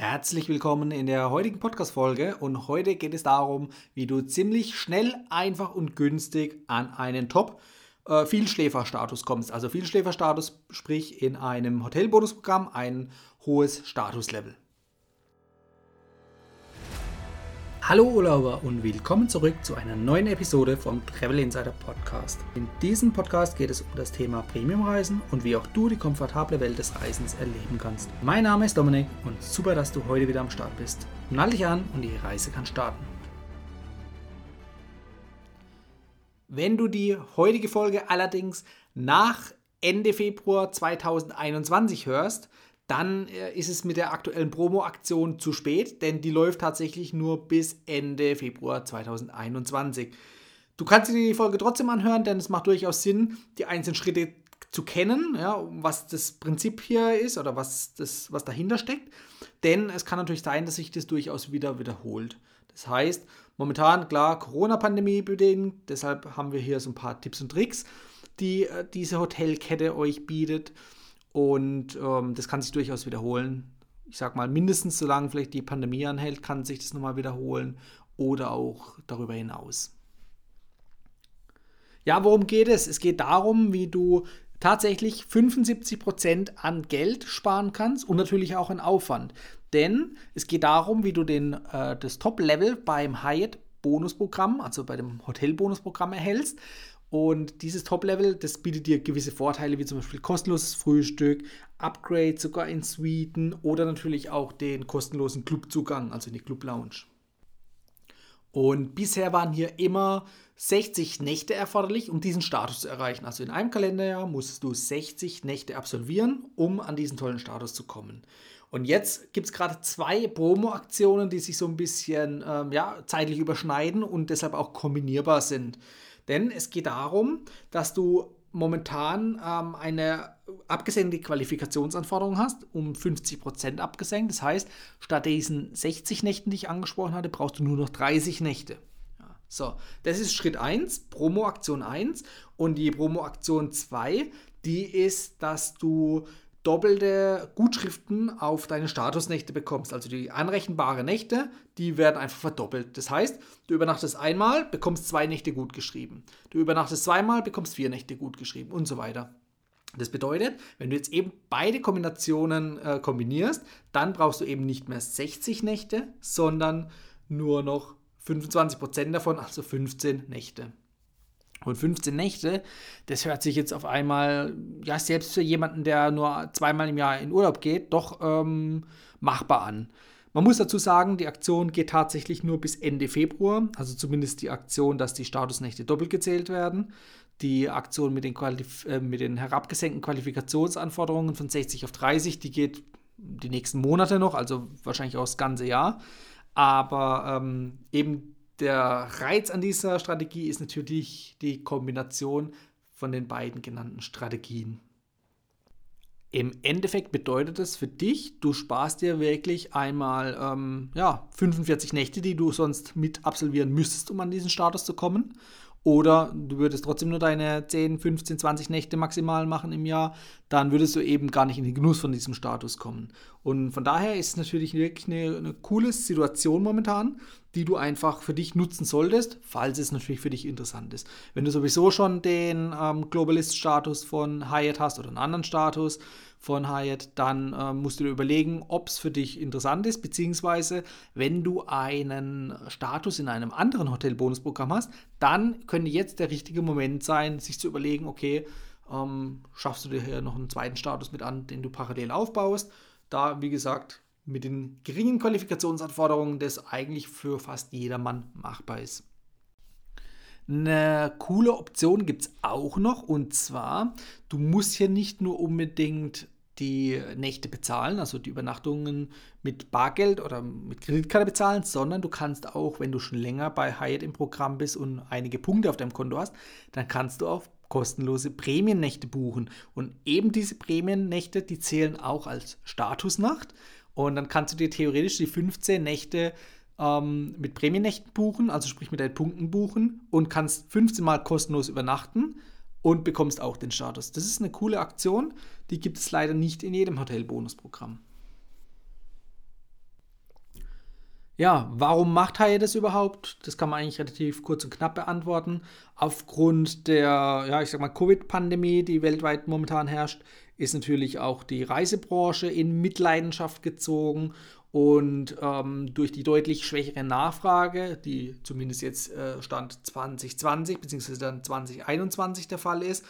Herzlich willkommen in der heutigen Podcast-Folge und heute geht es darum, wie du ziemlich schnell, einfach und günstig an einen Top äh, Vielschläferstatus kommst. Also Vielschläferstatus, sprich in einem Hotelbonusprogramm ein hohes Statuslevel. Hallo Urlauber und willkommen zurück zu einer neuen Episode vom Travel Insider Podcast. In diesem Podcast geht es um das Thema Premiumreisen und wie auch du die komfortable Welt des Reisens erleben kannst. Mein Name ist Dominik und super, dass du heute wieder am Start bist. Nall dich an und die Reise kann starten. Wenn du die heutige Folge allerdings nach Ende Februar 2021 hörst, dann äh, ist es mit der aktuellen Promo-Aktion zu spät, denn die läuft tatsächlich nur bis Ende Februar 2021. Du kannst dir die Folge trotzdem anhören, denn es macht durchaus Sinn, die einzelnen Schritte zu kennen, ja, was das Prinzip hier ist oder was, das, was dahinter steckt. Denn es kann natürlich sein, dass sich das durchaus wieder wiederholt. Das heißt, momentan, klar, Corona-Pandemie bedingt, deshalb haben wir hier so ein paar Tipps und Tricks, die äh, diese Hotelkette euch bietet. Und ähm, das kann sich durchaus wiederholen. Ich sag mal, mindestens solange vielleicht die Pandemie anhält, kann sich das nochmal wiederholen oder auch darüber hinaus. Ja, worum geht es? Es geht darum, wie du tatsächlich 75% an Geld sparen kannst und natürlich auch an Aufwand. Denn es geht darum, wie du den, äh, das Top-Level beim Hyatt Bonusprogramm, also bei dem Hotel-Bonusprogramm erhältst. Und dieses Top-Level, das bietet dir gewisse Vorteile, wie zum Beispiel kostenloses Frühstück, Upgrade sogar in Suiten oder natürlich auch den kostenlosen Clubzugang, also in die Club Lounge. Und bisher waren hier immer 60 Nächte erforderlich, um diesen Status zu erreichen. Also in einem Kalenderjahr musstest du 60 Nächte absolvieren, um an diesen tollen Status zu kommen. Und jetzt gibt es gerade zwei Promo-Aktionen, die sich so ein bisschen ähm, ja, zeitlich überschneiden und deshalb auch kombinierbar sind. Denn es geht darum, dass du momentan ähm, eine abgesenkte Qualifikationsanforderung hast, um 50% abgesenkt. Das heißt, statt diesen 60 Nächten, die ich angesprochen hatte, brauchst du nur noch 30 Nächte. Ja, so, das ist Schritt 1, Promo-Aktion 1. Und die Promo-Aktion 2, die ist, dass du doppelte Gutschriften auf deine Statusnächte bekommst. Also die anrechenbaren Nächte, die werden einfach verdoppelt. Das heißt, du übernachtest einmal, bekommst zwei Nächte gut geschrieben. Du übernachtest zweimal, bekommst vier Nächte gut geschrieben und so weiter. Das bedeutet, wenn du jetzt eben beide Kombinationen äh, kombinierst, dann brauchst du eben nicht mehr 60 Nächte, sondern nur noch 25% davon, also 15 Nächte. Und 15 Nächte, das hört sich jetzt auf einmal, ja, selbst für jemanden, der nur zweimal im Jahr in Urlaub geht, doch ähm, machbar an. Man muss dazu sagen, die Aktion geht tatsächlich nur bis Ende Februar, also zumindest die Aktion, dass die Statusnächte doppelt gezählt werden. Die Aktion mit den, Qualif äh, mit den herabgesenkten Qualifikationsanforderungen von 60 auf 30, die geht die nächsten Monate noch, also wahrscheinlich auch das ganze Jahr. Aber ähm, eben der Reiz an dieser Strategie ist natürlich die Kombination von den beiden genannten Strategien. Im Endeffekt bedeutet das für dich, du sparst dir wirklich einmal ähm, ja, 45 Nächte, die du sonst mit absolvieren müsstest, um an diesen Status zu kommen. Oder du würdest trotzdem nur deine 10, 15, 20 Nächte maximal machen im Jahr, dann würdest du eben gar nicht in den Genuss von diesem Status kommen. Und von daher ist es natürlich wirklich eine, eine coole Situation momentan, die du einfach für dich nutzen solltest, falls es natürlich für dich interessant ist. Wenn du sowieso schon den ähm, Globalist-Status von Hyatt hast oder einen anderen Status von Hyatt, dann ähm, musst du dir überlegen, ob es für dich interessant ist, beziehungsweise wenn du einen Status in einem anderen Hotelbonusprogramm hast, dann könnte jetzt der richtige Moment sein, sich zu überlegen, okay, ähm, schaffst du dir hier noch einen zweiten Status mit an, den du parallel aufbaust. Da, wie gesagt, mit den geringen Qualifikationsanforderungen, das eigentlich für fast jedermann machbar ist. Eine coole Option gibt es auch noch und zwar, du musst hier nicht nur unbedingt die Nächte bezahlen, also die Übernachtungen mit Bargeld oder mit Kreditkarte bezahlen, sondern du kannst auch, wenn du schon länger bei Hyatt im Programm bist und einige Punkte auf deinem Konto hast, dann kannst du auch kostenlose Prämiennächte buchen. Und eben diese Prämiennächte, die zählen auch als Statusnacht. Und dann kannst du dir theoretisch die 15 Nächte ähm, mit Prämiennächten buchen, also sprich mit deinen Punkten buchen und kannst 15 Mal kostenlos übernachten und bekommst auch den Status. Das ist eine coole Aktion, die gibt es leider nicht in jedem Hotelbonusprogramm. Ja, warum macht Hyatt das überhaupt? Das kann man eigentlich relativ kurz und knapp beantworten. Aufgrund der, ja, ich sag mal, Covid-Pandemie, die weltweit momentan herrscht, ist natürlich auch die Reisebranche in Mitleidenschaft gezogen und ähm, durch die deutlich schwächere Nachfrage, die zumindest jetzt äh, Stand 2020 bzw. dann 2021 der Fall ist,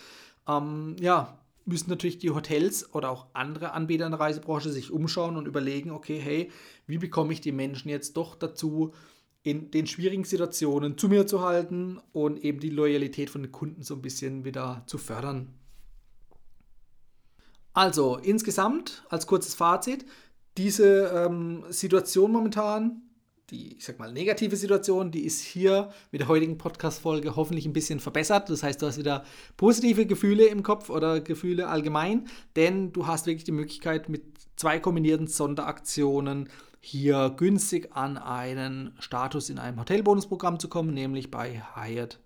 ähm, ja, müssen natürlich die Hotels oder auch andere Anbieter in der Reisebranche sich umschauen und überlegen, okay, hey, wie bekomme ich die Menschen jetzt doch dazu, in den schwierigen Situationen zu mir zu halten und eben die Loyalität von den Kunden so ein bisschen wieder zu fördern. Also insgesamt als kurzes Fazit, diese ähm, Situation momentan, die, ich sag mal, negative Situation, die ist hier mit der heutigen Podcast-Folge hoffentlich ein bisschen verbessert. Das heißt, du hast wieder positive Gefühle im Kopf oder Gefühle allgemein, denn du hast wirklich die Möglichkeit, mit zwei kombinierten Sonderaktionen hier günstig an einen Status in einem Hotelbonusprogramm zu kommen, nämlich bei Hyatt.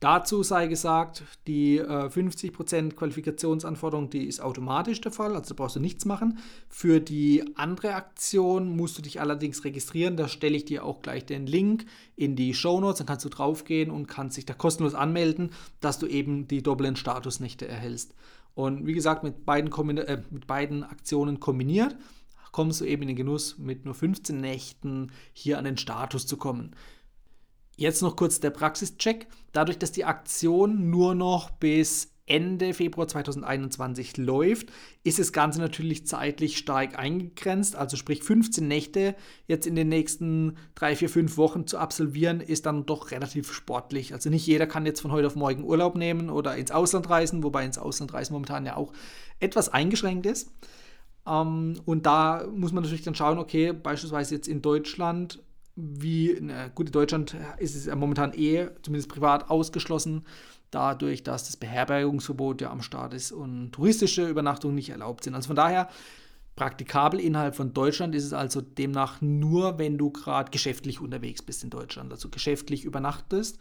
Dazu sei gesagt, die äh, 50% Qualifikationsanforderung, die ist automatisch der Fall, also brauchst du nichts machen. Für die andere Aktion musst du dich allerdings registrieren, da stelle ich dir auch gleich den Link in die Show Notes, dann kannst du draufgehen und kannst dich da kostenlos anmelden, dass du eben die doppelten Statusnächte erhältst. Und wie gesagt, mit beiden, äh, mit beiden Aktionen kombiniert kommst du eben in den Genuss, mit nur 15 Nächten hier an den Status zu kommen. Jetzt noch kurz der Praxischeck. Dadurch, dass die Aktion nur noch bis Ende Februar 2021 läuft, ist das Ganze natürlich zeitlich stark eingegrenzt. Also sprich 15 Nächte jetzt in den nächsten 3, 4, 5 Wochen zu absolvieren, ist dann doch relativ sportlich. Also nicht jeder kann jetzt von heute auf morgen Urlaub nehmen oder ins Ausland reisen, wobei ins Ausland reisen momentan ja auch etwas eingeschränkt ist. Ähm, und da muss man natürlich dann schauen, okay, beispielsweise jetzt in Deutschland wie, na gut, in Deutschland ist es momentan eh, zumindest privat, ausgeschlossen, dadurch, dass das Beherbergungsverbot ja am Start ist und touristische Übernachtungen nicht erlaubt sind. Also von daher, praktikabel innerhalb von Deutschland ist es also demnach nur, wenn du gerade geschäftlich unterwegs bist in Deutschland, also geschäftlich übernachtest,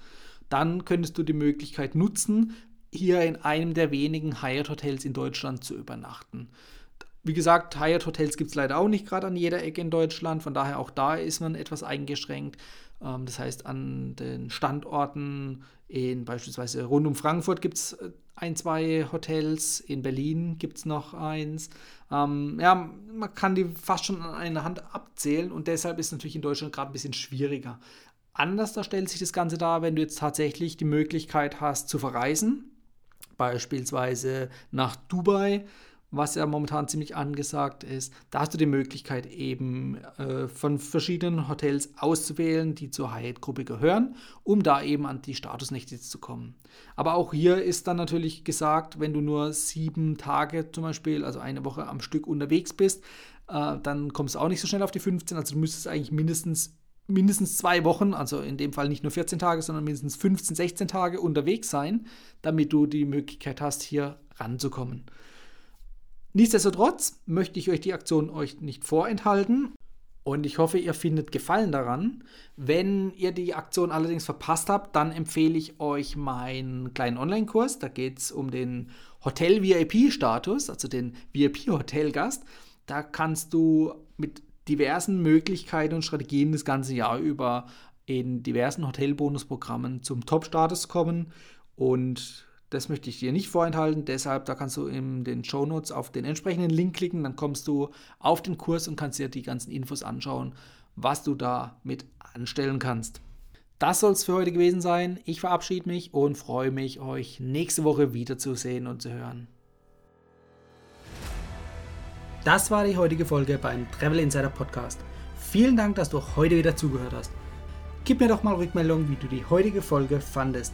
dann könntest du die Möglichkeit nutzen, hier in einem der wenigen Hyatt Hotels in Deutschland zu übernachten. Wie gesagt, Hyatt Hotels gibt es leider auch nicht gerade an jeder Ecke in Deutschland, von daher auch da ist man etwas eingeschränkt. Ähm, das heißt, an den Standorten in beispielsweise rund um Frankfurt gibt es äh, ein, zwei Hotels, in Berlin gibt es noch eins. Ähm, ja, man kann die fast schon an einer Hand abzählen und deshalb ist es natürlich in Deutschland gerade ein bisschen schwieriger. Anders da stellt sich das Ganze dar, wenn du jetzt tatsächlich die Möglichkeit hast zu verreisen, beispielsweise nach Dubai was ja momentan ziemlich angesagt ist. Da hast du die Möglichkeit eben äh, von verschiedenen Hotels auszuwählen, die zur Hyatt-Gruppe gehören, um da eben an die Statusnächte zu kommen. Aber auch hier ist dann natürlich gesagt, wenn du nur sieben Tage zum Beispiel, also eine Woche am Stück unterwegs bist, äh, dann kommst du auch nicht so schnell auf die 15. Also du müsstest eigentlich mindestens mindestens zwei Wochen, also in dem Fall nicht nur 14 Tage, sondern mindestens 15, 16 Tage unterwegs sein, damit du die Möglichkeit hast, hier ranzukommen. Nichtsdestotrotz möchte ich euch die Aktion euch nicht vorenthalten und ich hoffe, ihr findet Gefallen daran. Wenn ihr die Aktion allerdings verpasst habt, dann empfehle ich euch meinen kleinen Online-Kurs. Da geht es um den Hotel-VIP-Status, also den VIP-Hotelgast. Da kannst du mit diversen Möglichkeiten und Strategien das ganze Jahr über in diversen Hotelbonusprogrammen zum Top-Status kommen und das möchte ich dir nicht vorenthalten, deshalb da kannst du in den Show Notes auf den entsprechenden Link klicken, dann kommst du auf den Kurs und kannst dir die ganzen Infos anschauen, was du da mit anstellen kannst. Das soll es für heute gewesen sein. Ich verabschiede mich und freue mich, euch nächste Woche wiederzusehen und zu hören. Das war die heutige Folge beim Travel Insider Podcast. Vielen Dank, dass du heute wieder zugehört hast. Gib mir doch mal Rückmeldung, wie du die heutige Folge fandest.